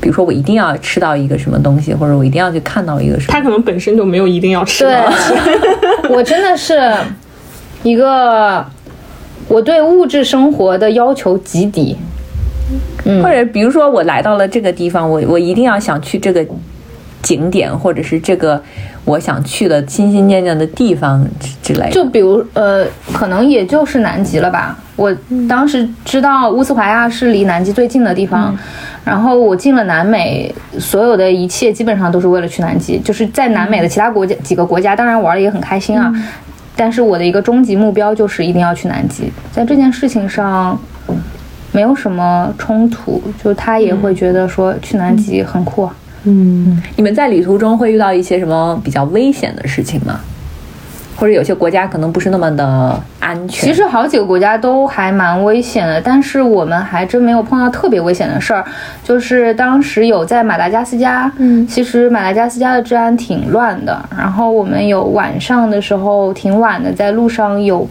比如说我一定要吃到一个什么东西，或者我一定要去看到一个什么。他可能本身就没有一定要吃。对，我真的是一个，我对物质生活的要求极低。或者比如说我来到了这个地方，我我一定要想去这个景点，或者是这个我想去的心心念念的地方之类。就比如呃，可能也就是南极了吧。我当时知道乌斯怀亚是离南极最近的地方，然后我进了南美，所有的一切基本上都是为了去南极。就是在南美的其他国家几个国家，当然玩的也很开心啊，但是我的一个终极目标就是一定要去南极。在这件事情上。没有什么冲突，就他也会觉得说去南极很酷。嗯，你们在旅途中会遇到一些什么比较危险的事情吗？或者有些国家可能不是那么的安全？其实好几个国家都还蛮危险的，但是我们还真没有碰到特别危险的事儿。就是当时有在马达加斯加，嗯，其实马达加斯加的治安挺乱的。然后我们有晚上的时候挺晚的，在路上有。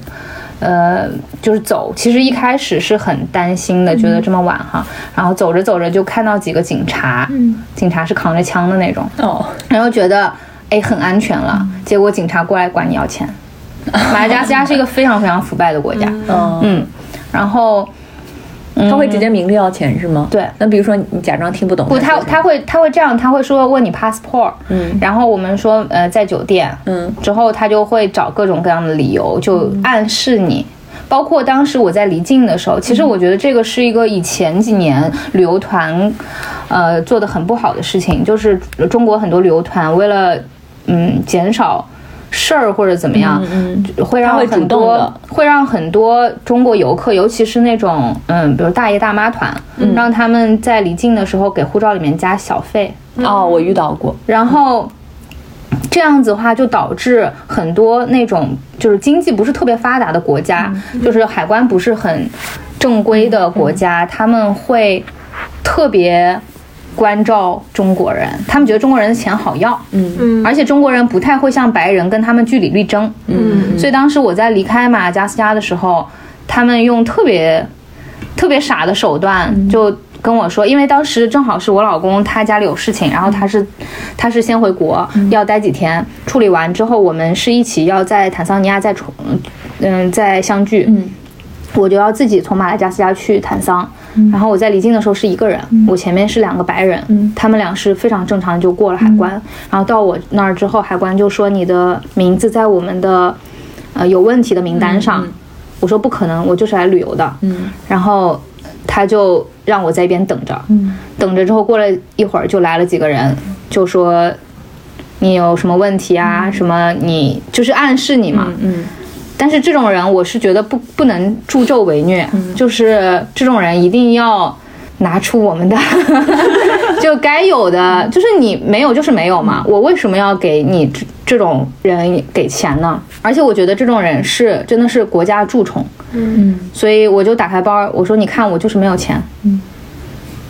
呃，就是走，其实一开始是很担心的，觉得这么晚哈，然后走着走着就看到几个警察，警察是扛着枪的那种，哦，然后觉得哎很安全了，结果警察过来管你要钱。马达加斯加是一个非常非常腐败的国家，嗯，然后。他会直接明着要钱是吗？对，那比如说你假装听不懂，不，他他会他会这样，他会说问你 passport，嗯，然后我们说呃在酒店，嗯，之后他就会找各种各样的理由，就暗示你。包括当时我在离境的时候，其实我觉得这个是一个以前几年旅游团，呃做的很不好的事情，就是中国很多旅游团为了嗯减少。事儿或者怎么样，会让很多会让很多中国游客，尤其是那种嗯，比如大爷大妈团，让他们在离境的时候给护照里面加小费。哦，我遇到过。然后这样子的话，就导致很多那种就是经济不是特别发达的国家，就是海关不是很正规的国家，他们会特别。关照中国人，他们觉得中国人的钱好要，嗯。嗯，而且中国人不太会像白人跟他们据理力争，嗯，所以当时我在离开马加斯加的时候，他们用特别特别傻的手段就跟我说，因为当时正好是我老公他家里有事情，然后他是他是先回国要待几天，处理完之后我们是一起要在坦桑尼亚再重嗯再相聚，嗯，我就要自己从马来加斯加去坦桑。然后我在离境的时候是一个人，我前面是两个白人，他们俩是非常正常就过了海关。然后到我那儿之后，海关就说你的名字在我们的呃有问题的名单上。我说不可能，我就是来旅游的。然后他就让我在一边等着，等着之后过了一会儿就来了几个人，就说你有什么问题啊？什么你就是暗示你嘛。但是这种人，我是觉得不不能助纣为虐，就是这种人一定要拿出我们的 就该有的，就是你没有就是没有嘛，我为什么要给你这这种人给钱呢？而且我觉得这种人是真的是国家蛀虫，嗯，所以我就打开包，我说你看我就是没有钱，嗯，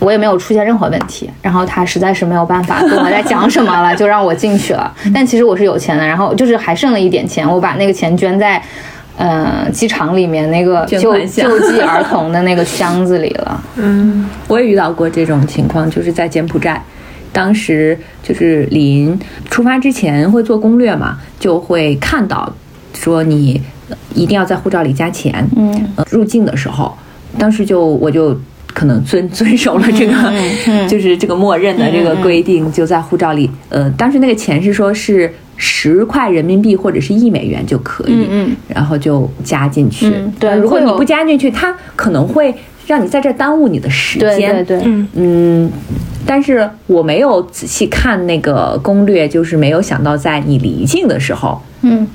我也没有出现任何问题，然后他实在是没有办法跟我在讲什么了，就让我进去了。但其实我是有钱的，然后就是还剩了一点钱，我把那个钱捐在，呃，机场里面那个救救济儿童的那个箱子里了。嗯我也遇到过这种情况，就是在柬埔寨，当时就是李莹出发之前会做攻略嘛，就会看到说你呃一定要在护照里加钱，嗯呃，入境的时候，当时就我就可能遵遵守了这个，就是这个默认的这个规定，就在护照里，呃，当时那个钱是说是十块人民币或者是一美元就可以，然后就加进去。嗯对如果你不加进去，它可能会让你在这儿耽误你的时间。对对，嗯。嗯，但是我没有仔细看那个攻略，就是没有想到在你离境的时候，嗯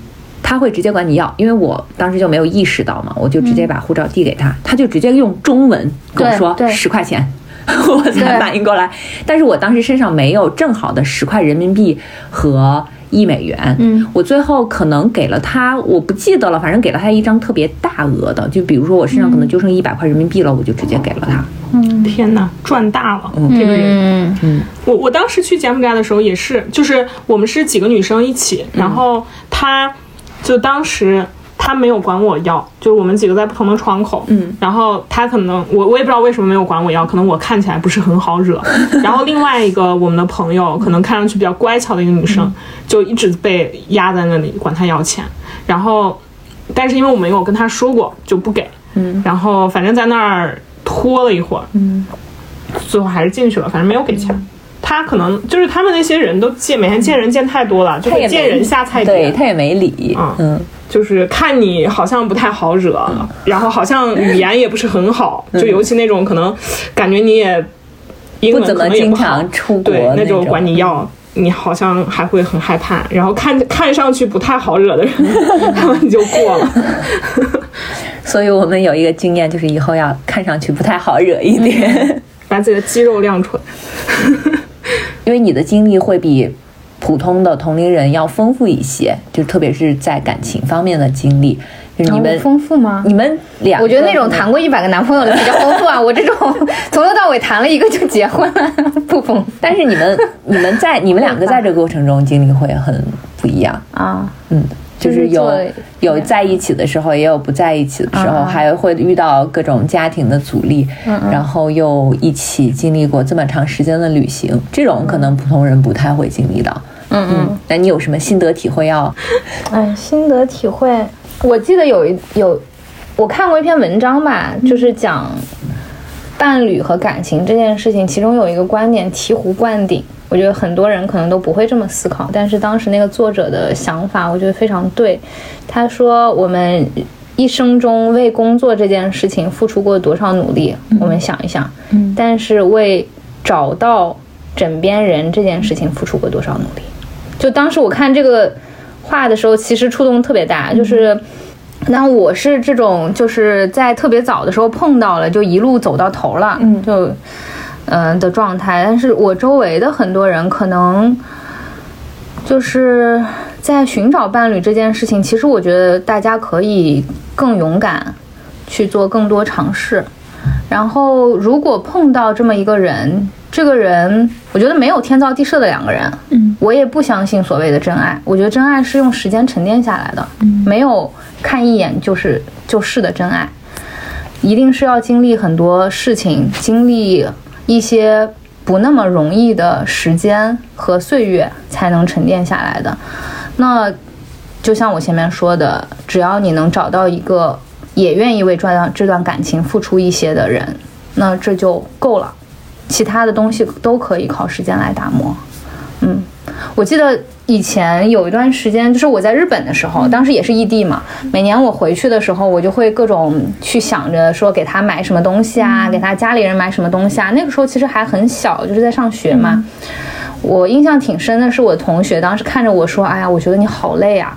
他会直接管你要，因为我当时就没有意识到嘛，我就直接把护照递给他，他就直接用中文跟我说十块钱。我才反应过来，但是我当时身上没有正好的十块人民币和一美元，嗯，我最后可能给了他，我不记得了，反正给了他一张特别大额的，就比如说我身上可能就剩一百块人民币了，我就直接给了他。嗯。天哪，赚大了！嗯。这个人，嗯。我我当时去柬埔寨的时候也是，就是我们是几个女生一起，然后她就当时他没有管我要，就是我们几个在不同的窗口，嗯，然后他可能我我也不知道为什么没有管我要，可能我看起来不是很好惹，然后另外一个我们的朋友可能看上去比较乖巧的一个女生，就一直被压在那里管他要钱，然后但是因为我没有跟他说过，就不给，嗯，然后反正在那儿拖了一会儿，嗯，最后还是进去了，反正没有给钱。他可能就是他们那些人都见每天见人见太多了，就他也见人下菜碟，对他也没理，嗯。嗯。就是看你好像不太好惹，然后好像语言也不是很好，就尤其那种可能感觉你也英文不怎么经可能也不好。常出国对，那种。管你要。你好像还会很害怕，然后看看上去不太好惹的人，他们就过了。所以我们有一个经验，就是以后要看上去不太好惹一点，把自己的肌肉亮出来。因为你的经历会比普通的同龄人要丰富一些，就特别是在感情方面的经历，就是你们、哦丰富吗？你们俩，我觉得那种谈过一百个男朋友的比较丰富啊，我这种 从头到尾谈了一个就结婚了，不丰富但是你们你们在你们两个在这个过程中经历会很不一样，啊。嗯，就是有有在一起的时候，也有不在一起的时候，还会遇到各种家庭的阻力，然后又一起经历过这么长时间的旅行，这种可能普通人不太会经历到。嗯嗯，那你有什么心得体会要？哎，心得体会，我记得有一有，我看过一篇文章吧，就是讲伴侣和感情这件事情，其中有一个观点醍醐灌顶。我觉得很多人可能都不会这么思考，但是当时那个作者的想法，我觉得非常对。他说，我们一生中为工作这件事情付出过多少努力？我们想一想，嗯但是为找到枕边人这件事情付出过多少努力？就当时我看这个话的时候，其实触动特别大，就是。那我是这种，就是在特别早的时候碰到了，就一路走到头了，嗯就嗯、呃的状态。但是我周围的很多人可能就是在寻找伴侣这件事情，其实我觉得大家可以更勇敢去做更多尝试。然后，如果碰到这么一个人，这个人我觉得没有天造地设的两个人，嗯，我也不相信所谓的真爱。我觉得真爱是用时间沉淀下来的，嗯没有看一眼就是就是的真爱，一定是要经历很多事情，经历一些不那么容易的时间和岁月才能沉淀下来的。那就像我前面说的，只要你能找到一个也愿意为这段这段感情付出一些的人，那这就够了。其他的东西都可以靠时间来打磨。嗯，我记得以前有一段时间，就是我在日本的时候，当时也是异地嘛。每年我回去的时候，我就会各种去想着说给他买什么东西啊，给他家里人买什么东西啊。那个时候其实还很小，就是在上学嘛。我印象挺深的是，我同学当时看着我说：“哎呀，我觉得你好累啊。”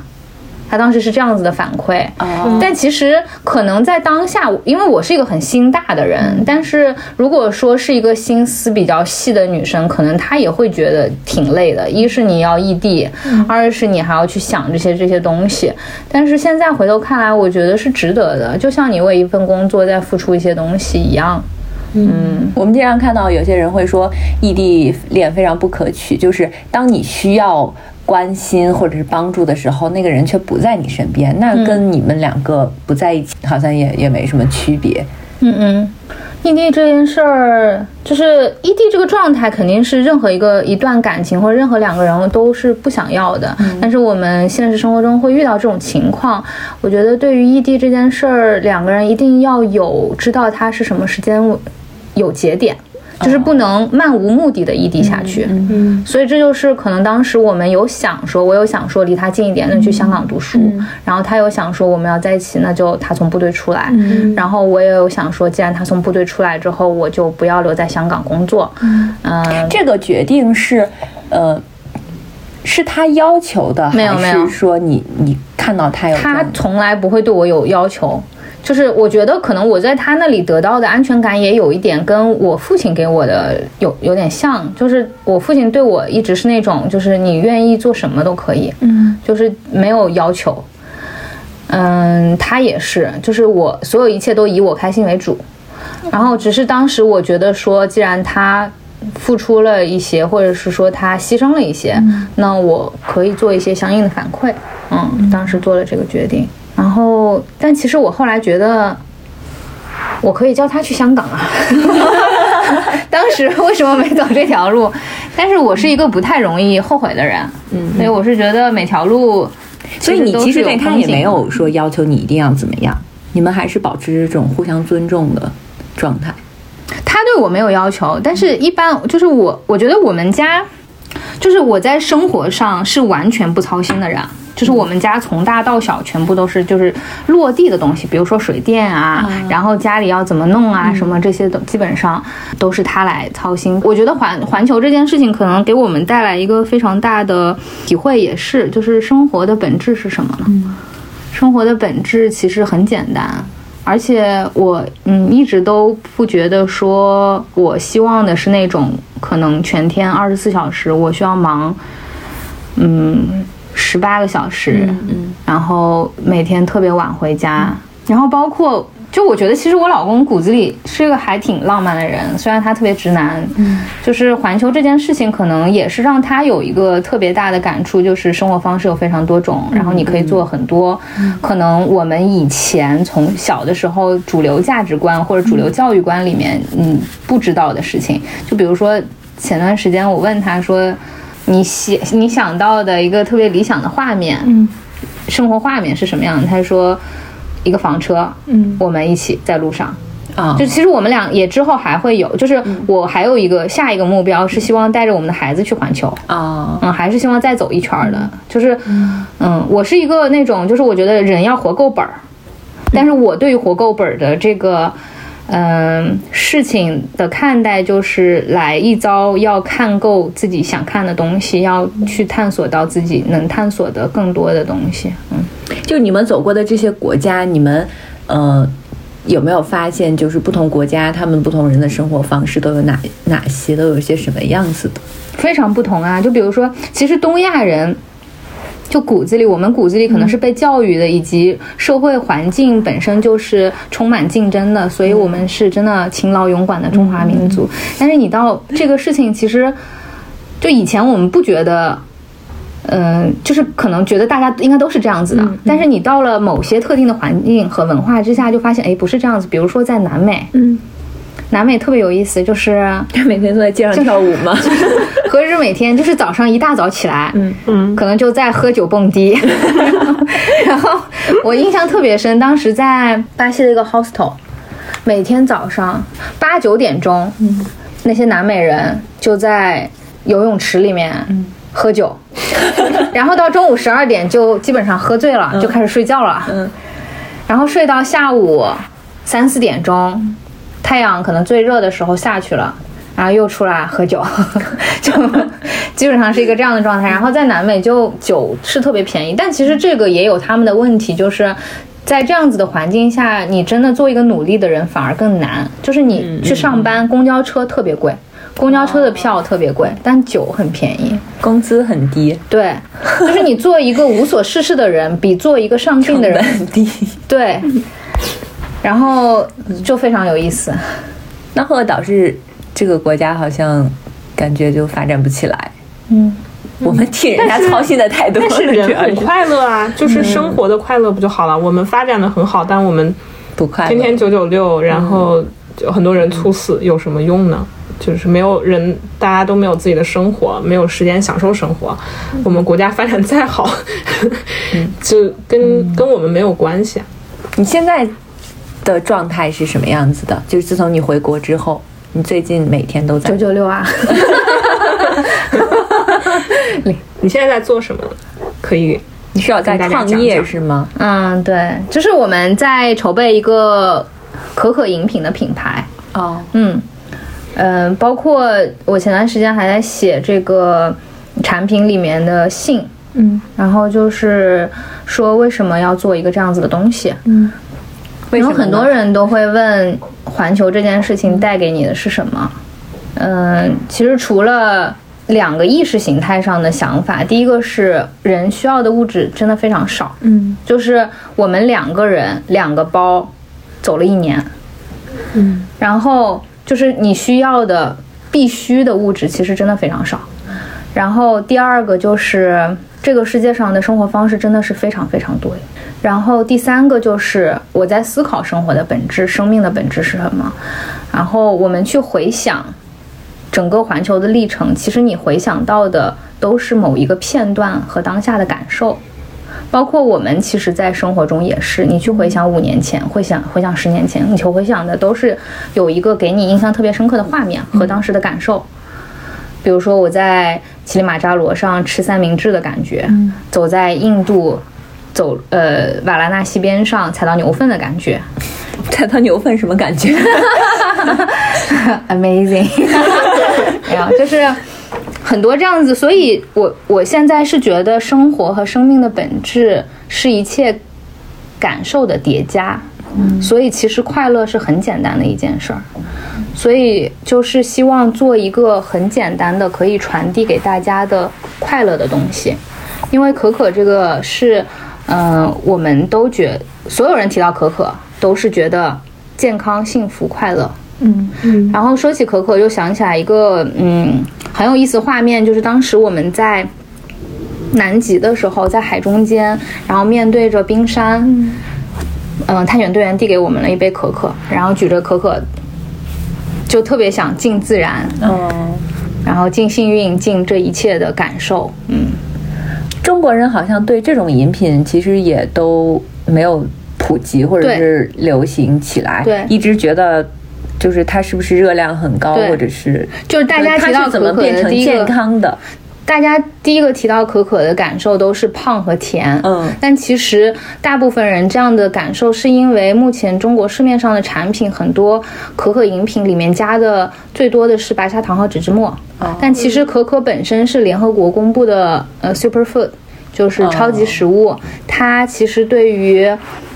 他当时是这样子的反馈，哦但其实可能在当下，因为我是一个很心大的人，但是如果说是一个心思比较细的女生，可能她也会觉得挺累的。一是你要异地，二是你还要去想这些这些东西。但是现在回头看来，我觉得是值得的，就像你为一份工作在付出一些东西一样。嗯，我们经常看到有些人会说异地恋非常不可取，就是当你需要关心或者是帮助的时候，那个人却不在你身边，那跟你们两个不在一起好像也也没什么区别。嗯嗯，异地这件事儿，就是异地这个状态，肯定是任何一个一段感情或者任何两个人都是不想要的。但是我们现实生活中会遇到这种情况，我觉得对于异地这件事儿，两个人一定要有知道他是什么时间有节点。就是不能漫无目的的异地下去，嗯所以这就是可能当时我们有想说，我有想说离他近一点，那去香港读书，然后他有想说我们要在一起，那就他从部队出来，然后我也有想说，既然他从部队出来之后，我就不要留在香港工作，嗯，这个决定是，呃，是他要求的，没有没有是说你你看到他有他从来不会对我有要求。就是我觉得可能我在他那里得到的安全感也有一点跟我父亲给我的有有点像，就是我父亲对我一直是那种，就是你愿意做什么都可以，嗯，就是没有要求。嗯，他也是，就是我所有一切都以我开心为主，然后只是当时我觉得说，既然他付出了一些，或者是说他牺牲了一些，那我可以做一些相应的反馈。嗯，当时做了这个决定，然后但其实我后来觉得，我可以叫他去香港啊。当时为什么没走这条路？但是我是一个不太容易后悔的人，嗯，所以我是觉得每条路，所以你其实对他也没有说要求你一定要怎么样，你们还是保持这种互相尊重的状态。他对我没有要求，但是一般就是我，我觉得我们家，就是我在生活上是完全不操心的人。就是我们家从大到小全部都是就是落地的东西，比如说水电啊，然后家里要怎么弄啊，什么这些都基本上都是他来操心。我觉得环环球这件事情可能给我们带来一个非常大的体会，也是就是生活的本质是什么呢？生活的本质其实很简单，而且我嗯一直都不觉得说我希望的是那种可能全天二十四小时我需要忙，嗯十八个小时，嗯，然后每天特别晚回家，然后包括。就我觉得，其实我老公骨子里是一个还挺浪漫的人，虽然他特别直男，嗯，就是环球这件事情，可能也是让他有一个特别大的感触，就是生活方式有非常多种，然后你可以做很多，可能我们以前从小的时候主流价值观或者主流教育观里面，嗯，不知道的事情，就比如说前段时间我问他说，你想你想到的一个特别理想的画面，嗯，生活画面是什么样的？他说一个房车，嗯，我们一起在路上。啊。就其实我们俩也之后还会有，就是我还有一个下一个目标是希望带着我们的孩子去环球，啊，嗯，还是希望再走一圈儿的。就是，嗯，我是一个那种，就是我觉得人要活够本儿，但是我对于活够本儿的这个，嗯，事情的看待，就是来一遭要看够自己想看的东西，要去探索到自己能探索的更多的东西。嗯，就你们走过的这些国家，你们呃有没有发现，就是不同国家他们不同人的生活方式都有哪哪些，都有些什么样子的？非常不同啊。就比如说，其实东亚人。就骨子里，我们骨子里可能是被教育的，以及社会环境本身就是充满竞争的，所以我们是真的勤劳勇敢的中华民族。但是你到这个事情，其实就以前我们不觉得，嗯、就是可能觉得大家应该都是这样子的，但是你到了某些特定的环境和文化之下，就发现，哎，不是这样子。比如说在南美，嗯，南美特别有意思，就是 每天都在街上跳舞吗？何止每天，就是早上一大早起来，嗯嗯。可能就在喝酒蹦迪。然后我印象特别深，当时在巴西的一个 hostel，每天早上八九点钟，嗯。那些南美人就在游泳池里面喝酒，然后到中午十二点就基本上喝醉了，就开始睡觉了。嗯。然后睡到下午三四点钟，太阳可能最热的时候下去了，然后又出来喝酒，就基本上是一个这样的状态。然后在南美就酒是特别便宜，但其实这个也有他们的问题，就是。在这样子的环境下，你真的做一个努力的人反而更难。就是你去上班，公交车特别贵，公交车的票特别贵，但酒很便宜。工资很低，对，就是你做一个无所事事的人，比做一个上进的人很低。对，然后就非常有意思。那赫尔岛是这个国家好像感觉就发展不起来。嗯，我们替人家操心的太多了，但是人很快乐啊，就是生活的快乐不就好了？我们发展的很好，但我们不快乐。天天九九六，然后就很多人猝死，有什么用呢？就是没有人，大家都没有自己的生活，没有时间享受生活。我们国家发展再好，就跟跟我们没有关系啊。你现在的状态是什么样子的？就是自从你回国之后，你最近每天都在？九九六啊，你 你现在在做什么？可以你是要在创业是吗？嗯，对，就是我们在筹备一个可可饮品的品牌，哦，嗯，呃，包括我前段时间还在写这个产品里面的信，嗯。然后就是说为什么要做一个这样子的东西，嗯，然后很多人都会问环球这件事情带给你的是什么？嗯，其实除了两个意识形态上的想法，第一个是人需要的物质真的非常少，嗯。就是我们两个人两个包走了一年，嗯，然后就是你需要的必须的物质其实真的非常少。然后第二个就是这个世界上的生活方式真的是非常非常多。然后第三个就是我在思考生活的本质、生命的本质是什么。然后我们去回想整个环球的历程，其实你回想到的都是某一个片段和当下的感受。包括我们其实，在生活中也是，你去回想五年前，回想回想十年前，你去回想的都是有一个给你印象特别深刻的画面和当时的感受。比如说我在乞力马扎罗上吃三明治的感觉，走在印度走呃瓦拉纳西边上踩到牛粪的感觉踩到牛粪什么感觉？amazing，没有，就是很多这样子。所以我我现在是觉得生活和生命的本质是一切感受的叠加，所以其实快乐是很简单的一件事儿。所以就是希望做一个很简单的可以传递给大家的快乐的东西，因为可可这个是，嗯、我们都觉所有人提到可可都是觉得健康、幸福、快乐。嗯。嗯。然后说起可可，又想起来一个嗯很有意思的画面，就是当时我们在南极的时候，在海中间，然后面对着冰山，嗯、探险队员递给我们了一杯可可，然后举着可可，就特别想敬自然，嗯，然后敬幸运，敬这一切的感受，嗯。中国人好像对这种饮品其实也都没有普及或者是流行起来，对一直觉得就是它是不是热量很高，或者是就是大家提到它是怎么变成健康的？大家第一个提到可可的感受都是胖和甜，嗯。但其实大部分人这样的感受是因为目前中国市面上的产品很多可可饮品里面加的最多的是白砂糖和植脂末，但其实可可本身是联合国公布的呃 superfood，就是超级食物，它其实对于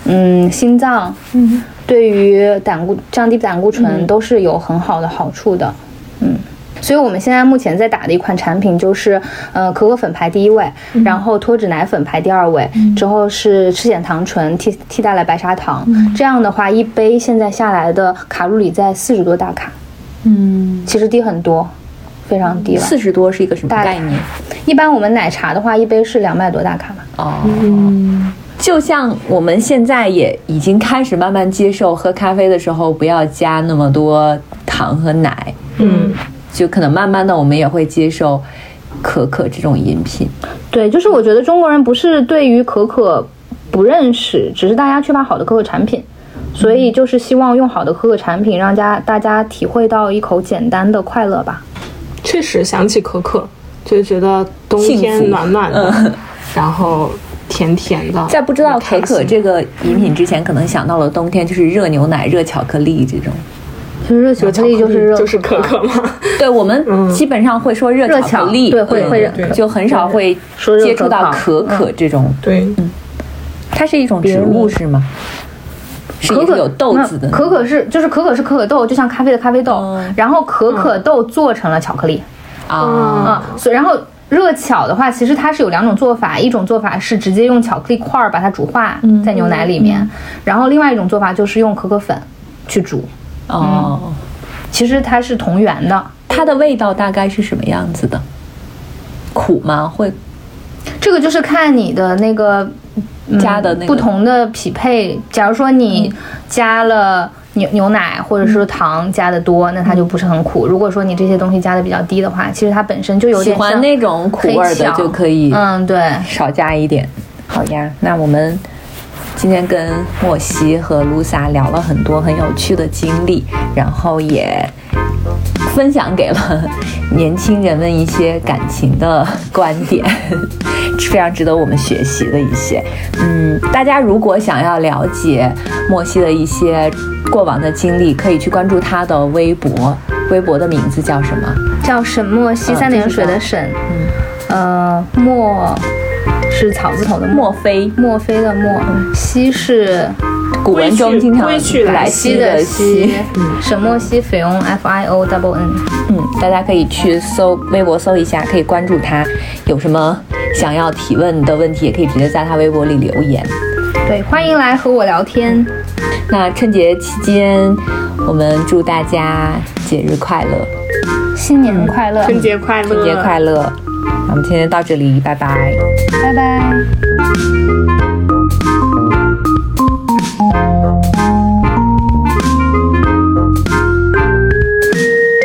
嗯心脏，嗯，对于胆固降低胆固醇都是有很好的好处的，嗯。所以我们现在目前在打的一款产品就是，呃，可可粉排第一位，然后脱脂奶粉排第二位，之后是赤藓糖醇替替代了白砂糖。这样的话，一杯现在下来的卡路里在四十多大卡，嗯，其实低很多，非常低了。四十多是一个什么概念？一般我们奶茶的话，一杯是两百多大卡嘛。哦，就像我们现在也已经开始慢慢接受喝咖啡的时候不要加那么多糖和奶，嗯，就可能慢慢的我们也会接受可可这种饮品。对，就是我觉得中国人不是对于可可不认识，只是大家缺乏好的可可产品，所以就是希望用好的可可产品让家大家体会到一口简单的快乐吧。确实想起可可，就觉得冬天暖暖的，嗯 然后甜甜的。在不知道可可这个饮品之前，可能想到了冬天就是热牛奶、热巧克力这种。就是热巧克力就是热就是可可嘛，对我们基本上会说热热巧巧克力，对会会就很少会接触到可可。这种。对，它是一种植物是吗？是可可有豆子的。可可是就是可可是可可豆，就像咖啡的咖啡豆，嗯然后可可豆做成了巧克力。啊，啊，所以然后热巧的话，其实它是有两种做法，一种做法是直接用巧克力块儿把它煮化在牛奶里面，然后另外一种做法就是用可可粉去煮。哦，其实它是同源的。它的味道大概是什么样子的？苦吗？会这个就是看你的那个、嗯加的那个不同的匹配。假如说你加了牛牛奶或者是糖加的多，那它就不是很苦。如果说你这些东西加的比较低的话，其实它本身就有喜点喜欢那种苦味儿的就可以嗯，对。少加一点。好呀，那我们今天跟莫西和露萨聊了很多很有趣的经历，然后也分享给了年轻人们一些感情的观点，是非常值得我们学习的一些。嗯，大家如果想要了解莫西的一些过往的经历，可以去关注他的微博，微博的名字叫什么？叫沈墨烯，嗯三点水的沈，呃，墨是草字头的墨，莫非。墨菲的墨，西是古文中经常归去来来西兮的西兮。，沈墨西菲翁 F I O double N。嗯，大家可以去搜微博搜一下，可以关注他。有什么想要提问的问题，也可以直接在他微博里留言。对，欢迎来和我聊天。那春节期间，我们祝大家节日快乐，新年快乐，春节快乐，春节快乐。那我们今天到这里，拜拜。拜拜。